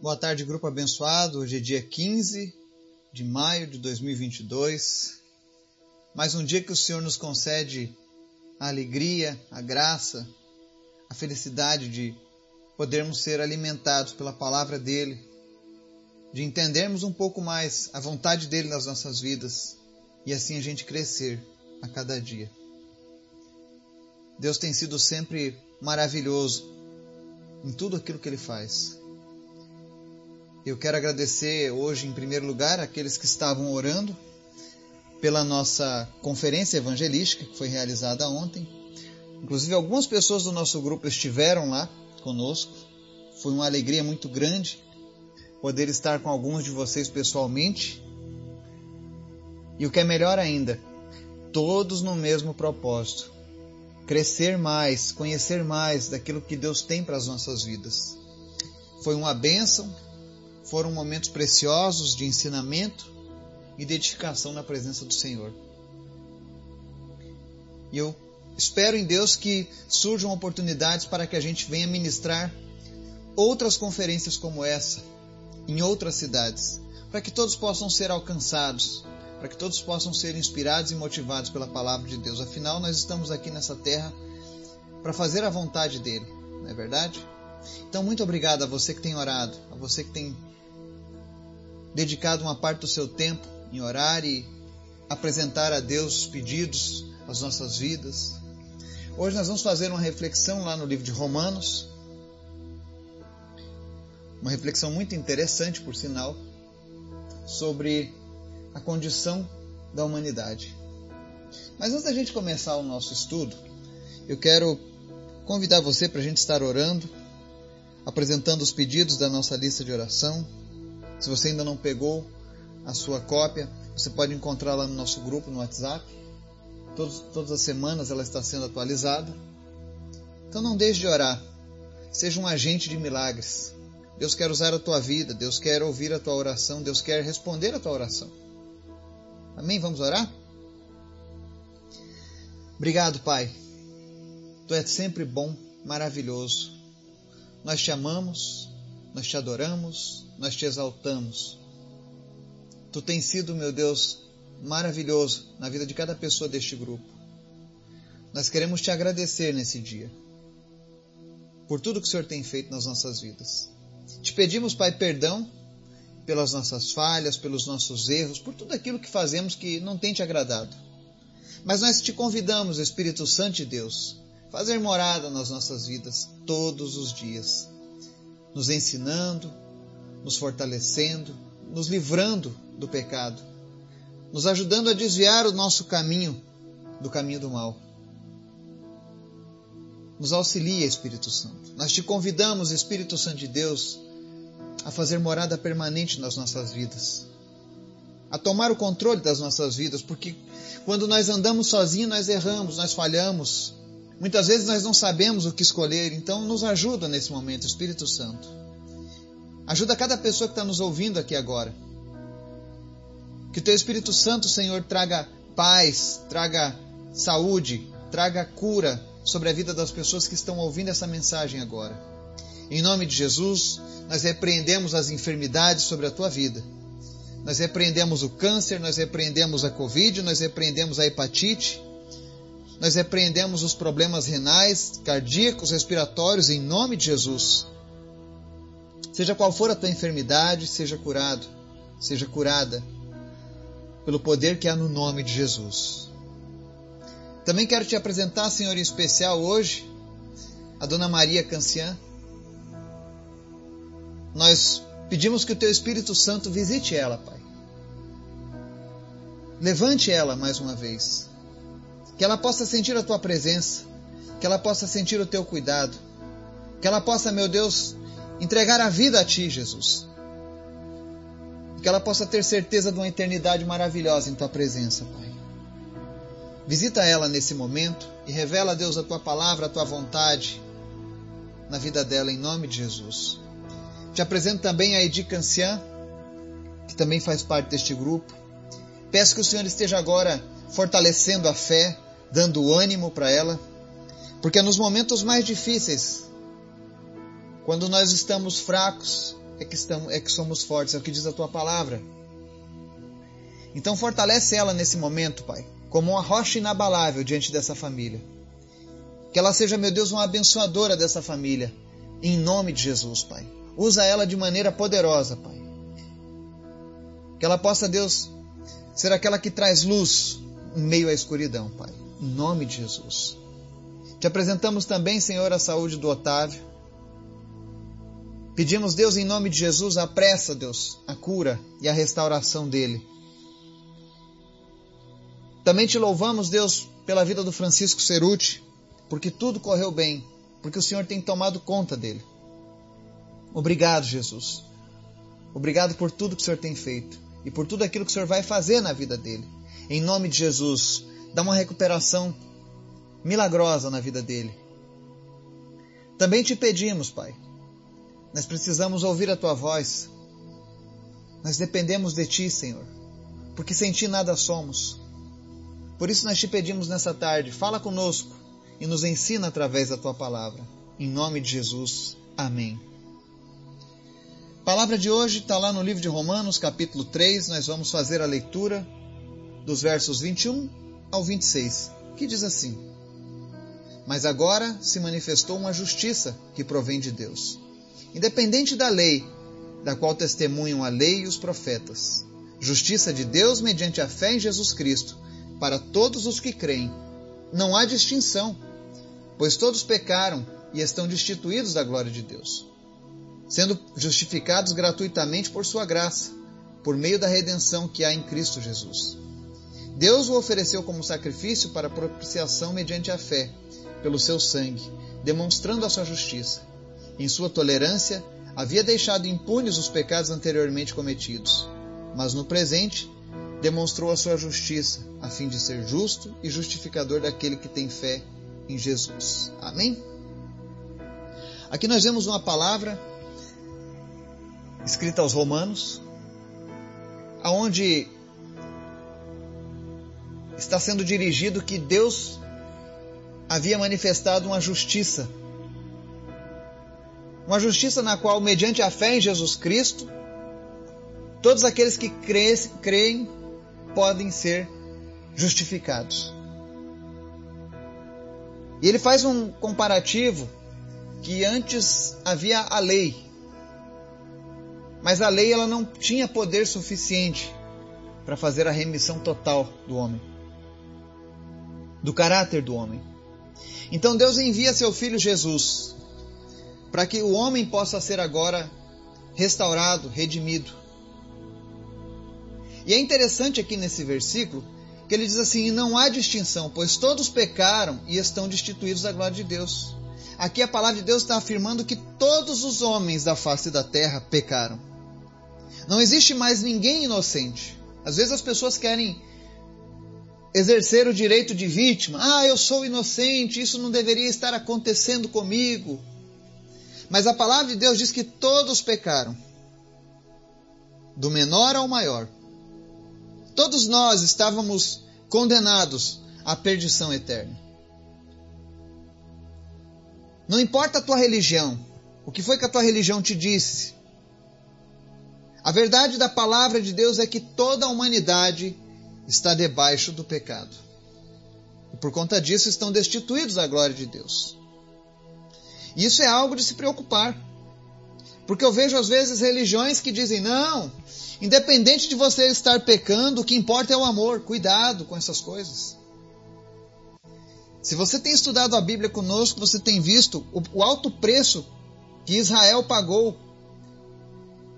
Boa tarde, grupo abençoado. Hoje é dia 15 de maio de 2022. Mais um dia que o Senhor nos concede a alegria, a graça, a felicidade de podermos ser alimentados pela palavra dele, de entendermos um pouco mais a vontade dele nas nossas vidas e assim a gente crescer a cada dia. Deus tem sido sempre maravilhoso em tudo aquilo que ele faz. Eu quero agradecer hoje, em primeiro lugar, aqueles que estavam orando pela nossa conferência evangelística que foi realizada ontem. Inclusive, algumas pessoas do nosso grupo estiveram lá conosco. Foi uma alegria muito grande poder estar com alguns de vocês pessoalmente. E o que é melhor ainda, todos no mesmo propósito: crescer mais, conhecer mais daquilo que Deus tem para as nossas vidas. Foi uma bênção, foram momentos preciosos de ensinamento e de edificação na presença do Senhor. E eu espero em Deus que surjam oportunidades para que a gente venha ministrar outras conferências como essa em outras cidades, para que todos possam ser alcançados para que todos possam ser inspirados e motivados pela palavra de Deus. Afinal, nós estamos aqui nessa terra para fazer a vontade dele, não é verdade? Então, muito obrigado a você que tem orado, a você que tem dedicado uma parte do seu tempo em orar e apresentar a Deus os pedidos, as nossas vidas. Hoje nós vamos fazer uma reflexão lá no livro de Romanos, uma reflexão muito interessante, por sinal, sobre a condição da humanidade. Mas antes da gente começar o nosso estudo, eu quero convidar você para a gente estar orando, apresentando os pedidos da nossa lista de oração. Se você ainda não pegou a sua cópia, você pode encontrá-la no nosso grupo no WhatsApp. Todos, todas as semanas ela está sendo atualizada. Então não deixe de orar. Seja um agente de milagres. Deus quer usar a tua vida, Deus quer ouvir a tua oração, Deus quer responder a tua oração. Amém? Vamos orar? Obrigado, Pai. Tu és sempre bom, maravilhoso. Nós te amamos, nós te adoramos, nós te exaltamos. Tu tens sido, meu Deus, maravilhoso na vida de cada pessoa deste grupo. Nós queremos te agradecer nesse dia por tudo que o Senhor tem feito nas nossas vidas. Te pedimos, Pai, perdão pelas nossas falhas, pelos nossos erros, por tudo aquilo que fazemos que não tem te agradado. Mas nós te convidamos, Espírito Santo de Deus, fazer morada nas nossas vidas todos os dias, nos ensinando, nos fortalecendo, nos livrando do pecado, nos ajudando a desviar o nosso caminho do caminho do mal. Nos auxilia, Espírito Santo. Nós te convidamos, Espírito Santo de Deus, a fazer morada permanente nas nossas vidas, a tomar o controle das nossas vidas, porque quando nós andamos sozinhos, nós erramos, nós falhamos. Muitas vezes nós não sabemos o que escolher, então nos ajuda nesse momento, Espírito Santo. Ajuda cada pessoa que está nos ouvindo aqui agora. Que o Teu Espírito Santo, Senhor, traga paz, traga saúde, traga cura sobre a vida das pessoas que estão ouvindo essa mensagem agora. Em nome de Jesus, nós repreendemos as enfermidades sobre a tua vida. Nós repreendemos o câncer, nós repreendemos a Covid, nós repreendemos a hepatite, nós repreendemos os problemas renais, cardíacos, respiratórios, em nome de Jesus. Seja qual for a tua enfermidade, seja curado, seja curada, pelo poder que há no nome de Jesus. Também quero te apresentar, Senhor, em especial hoje, a Dona Maria Cancian nós pedimos que o Teu Espírito Santo visite ela, Pai. Levante ela mais uma vez. Que ela possa sentir a Tua presença. Que ela possa sentir o Teu cuidado. Que ela possa, meu Deus, entregar a vida a Ti, Jesus. Que ela possa ter certeza de uma eternidade maravilhosa em Tua presença, Pai. Visita ela nesse momento e revela, Deus, a Tua palavra, a Tua vontade na vida dela, em nome de Jesus. Te apresento também a Edi Cancian, que também faz parte deste grupo. Peço que o Senhor esteja agora fortalecendo a fé, dando ânimo para ela, porque nos momentos mais difíceis, quando nós estamos fracos, é que, estamos, é que somos fortes, é o que diz a tua palavra. Então fortalece ela nesse momento, Pai, como uma rocha inabalável diante dessa família. Que ela seja, meu Deus, uma abençoadora dessa família, em nome de Jesus, Pai. Usa ela de maneira poderosa, Pai. Que ela possa, Deus, ser aquela que traz luz em meio à escuridão, Pai. Em nome de Jesus. Te apresentamos também, Senhor, a saúde do Otávio. Pedimos, Deus, em nome de Jesus, apressa, Deus, a cura e a restauração dele. Também te louvamos, Deus, pela vida do Francisco Ceruti, porque tudo correu bem, porque o Senhor tem tomado conta dele. Obrigado, Jesus. Obrigado por tudo que o Senhor tem feito e por tudo aquilo que o Senhor vai fazer na vida dele. Em nome de Jesus, dá uma recuperação milagrosa na vida dele. Também te pedimos, Pai, nós precisamos ouvir a tua voz. Nós dependemos de ti, Senhor, porque sem ti nada somos. Por isso nós te pedimos nessa tarde, fala conosco e nos ensina através da tua palavra. Em nome de Jesus. Amém. A palavra de hoje está lá no livro de Romanos, capítulo 3. Nós vamos fazer a leitura dos versos 21 ao 26, que diz assim: Mas agora se manifestou uma justiça que provém de Deus, independente da lei, da qual testemunham a lei e os profetas. Justiça de Deus mediante a fé em Jesus Cristo, para todos os que creem. Não há distinção, pois todos pecaram e estão destituídos da glória de Deus, sendo justificados gratuitamente por sua graça, por meio da redenção que há em Cristo Jesus. Deus o ofereceu como sacrifício para propiciação mediante a fé, pelo seu sangue, demonstrando a sua justiça. Em sua tolerância, havia deixado impunes os pecados anteriormente cometidos, mas no presente demonstrou a sua justiça, a fim de ser justo e justificador daquele que tem fé em Jesus. Amém? Aqui nós vemos uma palavra escrita aos Romanos, aonde está sendo dirigido que Deus havia manifestado uma justiça. Uma justiça na qual, mediante a fé em Jesus Cristo, todos aqueles que creem podem ser justificados. E ele faz um comparativo que antes havia a lei, mas a lei ela não tinha poder suficiente para fazer a remissão total do homem, do caráter do homem. Então Deus envia seu filho Jesus para que o homem possa ser agora restaurado, redimido. E é interessante aqui nesse versículo que ele diz assim: não há distinção, pois todos pecaram e estão destituídos da glória de Deus. Aqui a palavra de Deus está afirmando que todos os homens da face da terra pecaram. Não existe mais ninguém inocente. Às vezes as pessoas querem exercer o direito de vítima. Ah, eu sou inocente, isso não deveria estar acontecendo comigo. Mas a palavra de Deus diz que todos pecaram, do menor ao maior. Todos nós estávamos condenados à perdição eterna. Não importa a tua religião, o que foi que a tua religião te disse. A verdade da palavra de Deus é que toda a humanidade está debaixo do pecado. E por conta disso estão destituídos da glória de Deus. Isso é algo de se preocupar. Porque eu vejo às vezes religiões que dizem: não, Independente de você estar pecando, o que importa é o amor. Cuidado com essas coisas. Se você tem estudado a Bíblia conosco, você tem visto o, o alto preço que Israel pagou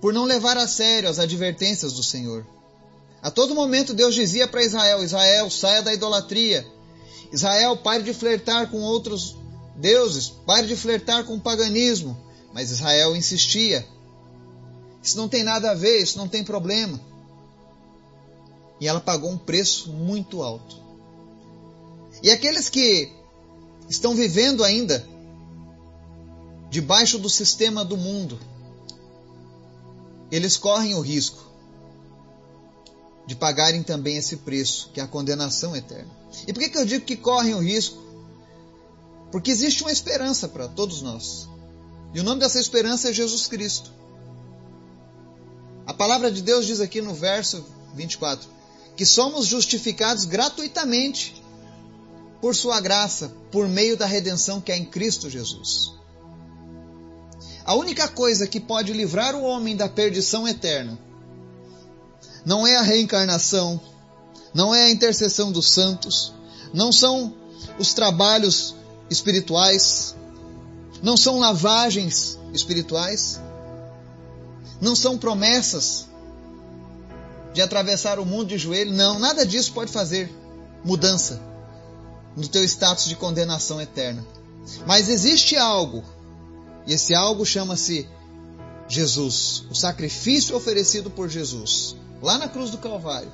por não levar a sério as advertências do Senhor. A todo momento Deus dizia para Israel: Israel, saia da idolatria. Israel, pare de flertar com outros deuses, pare de flertar com o paganismo. Mas Israel insistia. Isso não tem nada a ver, isso não tem problema. E ela pagou um preço muito alto. E aqueles que estão vivendo ainda debaixo do sistema do mundo, eles correm o risco de pagarem também esse preço, que é a condenação eterna. E por que, que eu digo que correm o risco? Porque existe uma esperança para todos nós. E o nome dessa esperança é Jesus Cristo. A palavra de Deus diz aqui no verso 24 que somos justificados gratuitamente por Sua graça, por meio da redenção que é em Cristo Jesus. A única coisa que pode livrar o homem da perdição eterna não é a reencarnação, não é a intercessão dos santos, não são os trabalhos espirituais, não são lavagens espirituais, não são promessas de atravessar o mundo de joelho, não, nada disso pode fazer mudança no teu status de condenação eterna. Mas existe algo, e esse algo chama-se Jesus, o sacrifício oferecido por Jesus, lá na cruz do Calvário.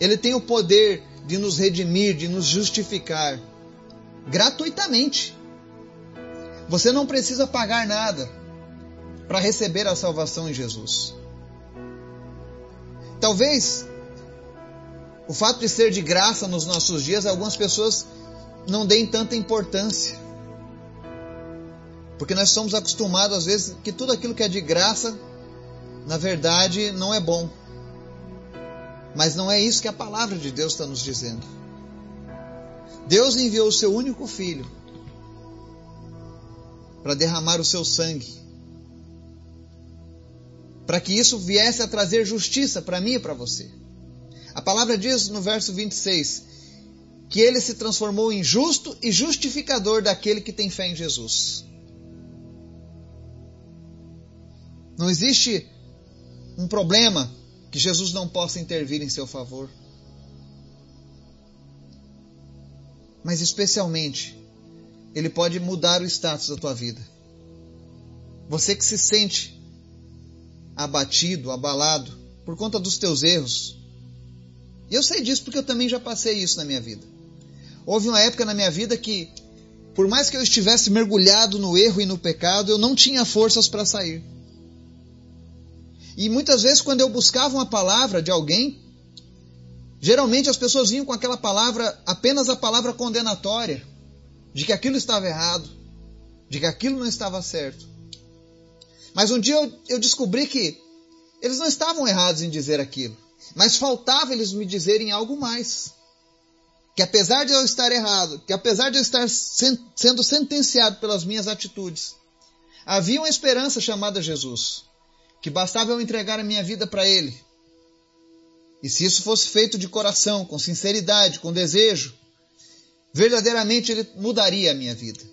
Ele tem o poder de nos redimir, de nos justificar gratuitamente. Você não precisa pagar nada para receber a salvação em Jesus. Talvez o fato de ser de graça nos nossos dias, algumas pessoas não deem tanta importância. Porque nós somos acostumados, às vezes, que tudo aquilo que é de graça, na verdade, não é bom. Mas não é isso que a palavra de Deus está nos dizendo. Deus enviou o seu único filho para derramar o seu sangue, para que isso viesse a trazer justiça para mim e para você. A palavra diz no verso 26 que ele se transformou em justo e justificador daquele que tem fé em Jesus. Não existe um problema que Jesus não possa intervir em seu favor. Mas especialmente, ele pode mudar o status da tua vida. Você que se sente abatido, abalado por conta dos teus erros. E eu sei disso porque eu também já passei isso na minha vida. Houve uma época na minha vida que, por mais que eu estivesse mergulhado no erro e no pecado, eu não tinha forças para sair. E muitas vezes, quando eu buscava uma palavra de alguém, geralmente as pessoas vinham com aquela palavra, apenas a palavra condenatória, de que aquilo estava errado, de que aquilo não estava certo. Mas um dia eu, descobri que eles não estavam errados em dizer aquilo, mas faltava eles me dizerem algo mais. Que apesar de eu estar errado, que apesar de eu estar sen sendo sentenciado pelas minhas atitudes, havia uma esperança chamada Jesus que bastava eu entregar a minha vida para Ele. E se isso fosse feito de coração, com sinceridade, com desejo, verdadeiramente Ele mudaria a minha vida.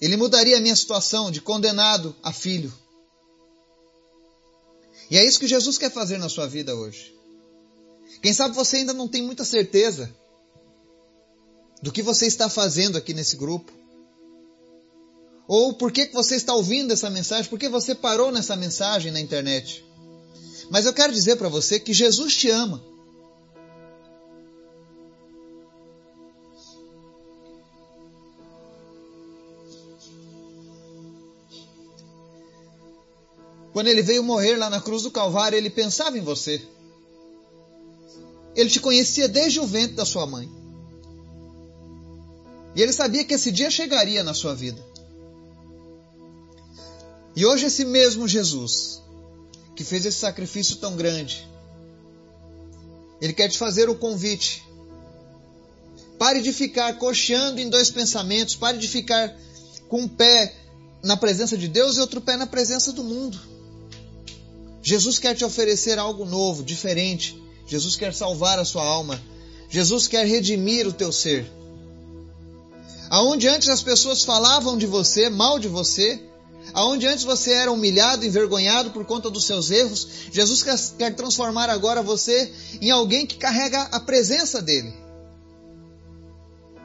Ele mudaria a minha situação de condenado a filho. E é isso que Jesus quer fazer na sua vida hoje. Quem sabe você ainda não tem muita certeza do que você está fazendo aqui nesse grupo. Ou por que, você está ouvindo essa mensagem? Por que você parou nessa mensagem na internet? Mas eu quero dizer para você que Jesus te ama. Quando ele veio morrer lá na cruz do Calvário, ele pensava em você. Ele te conhecia desde o ventre da sua mãe. E ele sabia que esse dia chegaria na sua vida. E hoje esse mesmo Jesus, que fez esse sacrifício tão grande, ele quer te fazer o convite. Pare de ficar cocheando em dois pensamentos, pare de ficar com um pé na presença de Deus e outro pé na presença do mundo. Jesus quer te oferecer algo novo, diferente. Jesus quer salvar a sua alma. Jesus quer redimir o teu ser. Aonde antes as pessoas falavam de você, mal de você, Aonde antes você era humilhado, envergonhado por conta dos seus erros, Jesus quer transformar agora você em alguém que carrega a presença dele.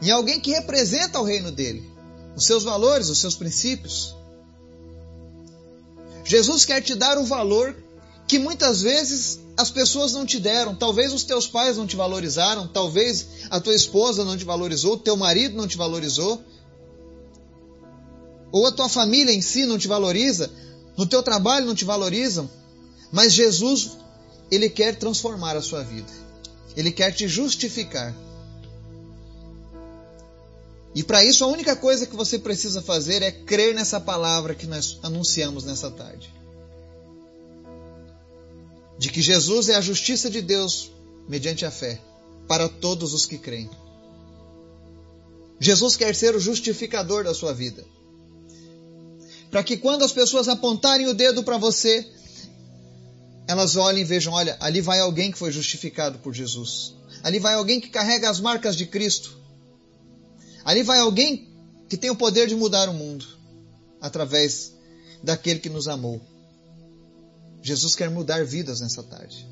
Em alguém que representa o reino dele, os seus valores, os seus princípios. Jesus quer te dar o valor que muitas vezes as pessoas não te deram. Talvez os teus pais não te valorizaram, talvez a tua esposa não te valorizou, o teu marido não te valorizou ou a tua família em si não te valoriza, no teu trabalho não te valorizam, mas Jesus, ele quer transformar a sua vida. Ele quer te justificar. E para isso a única coisa que você precisa fazer é crer nessa palavra que nós anunciamos nessa tarde. de que Jesus é a justiça de Deus mediante a fé para todos os que creem. Jesus quer ser o justificador da sua vida. Para que quando as pessoas apontarem o dedo para você, elas olhem e vejam: olha, ali vai alguém que foi justificado por Jesus. Ali vai alguém que carrega as marcas de Cristo. Ali vai alguém que tem o poder de mudar o mundo através daquele que nos amou. Jesus quer mudar vidas nessa tarde.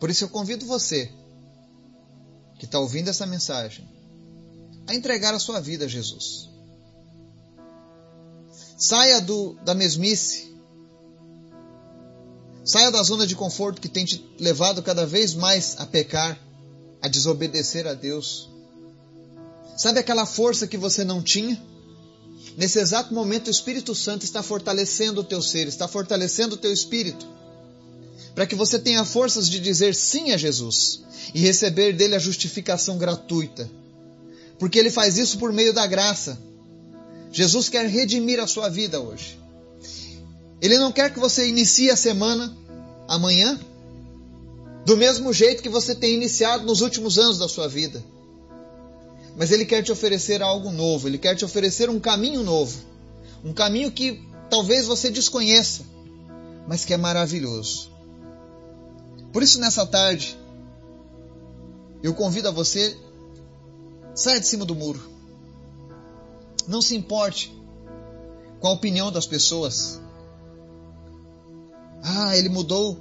Por isso eu convido você que está ouvindo essa mensagem a entregar a sua vida a Jesus. Saia do, da mesmice. Saia da zona de conforto que tem te levado cada vez mais a pecar, a desobedecer a Deus. Sabe aquela força que você não tinha? Nesse exato momento, o Espírito Santo está fortalecendo o teu ser, está fortalecendo o teu espírito, para que você tenha forças de dizer sim a Jesus e receber dele a justificação gratuita. Porque ele faz isso por meio da graça. Jesus quer redimir a sua vida hoje. Ele não quer que você inicie a semana amanhã do mesmo jeito que você tem iniciado nos últimos anos da sua vida. Mas Ele quer te oferecer algo novo, Ele quer te oferecer um caminho novo. Um caminho que talvez você desconheça, mas que é maravilhoso. Por isso, nessa tarde, eu convido a você, saia de cima do muro. Não se importe com a opinião das pessoas. Ah, ele mudou,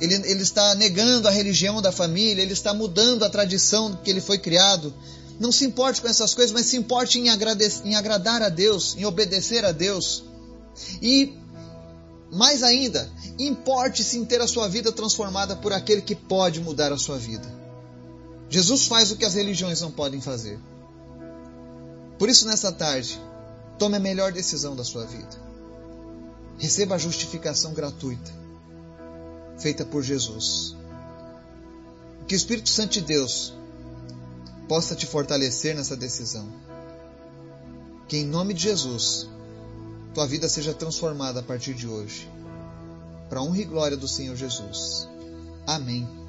ele, ele está negando a religião da família, ele está mudando a tradição que ele foi criado. Não se importe com essas coisas, mas se importe em, em agradar a Deus, em obedecer a Deus. E, mais ainda, importe-se em ter a sua vida transformada por aquele que pode mudar a sua vida. Jesus faz o que as religiões não podem fazer. Por isso, nessa tarde, tome a melhor decisão da sua vida. Receba a justificação gratuita, feita por Jesus. Que o Espírito Santo de Deus possa te fortalecer nessa decisão. Que em nome de Jesus, tua vida seja transformada a partir de hoje, para honra e glória do Senhor Jesus. Amém.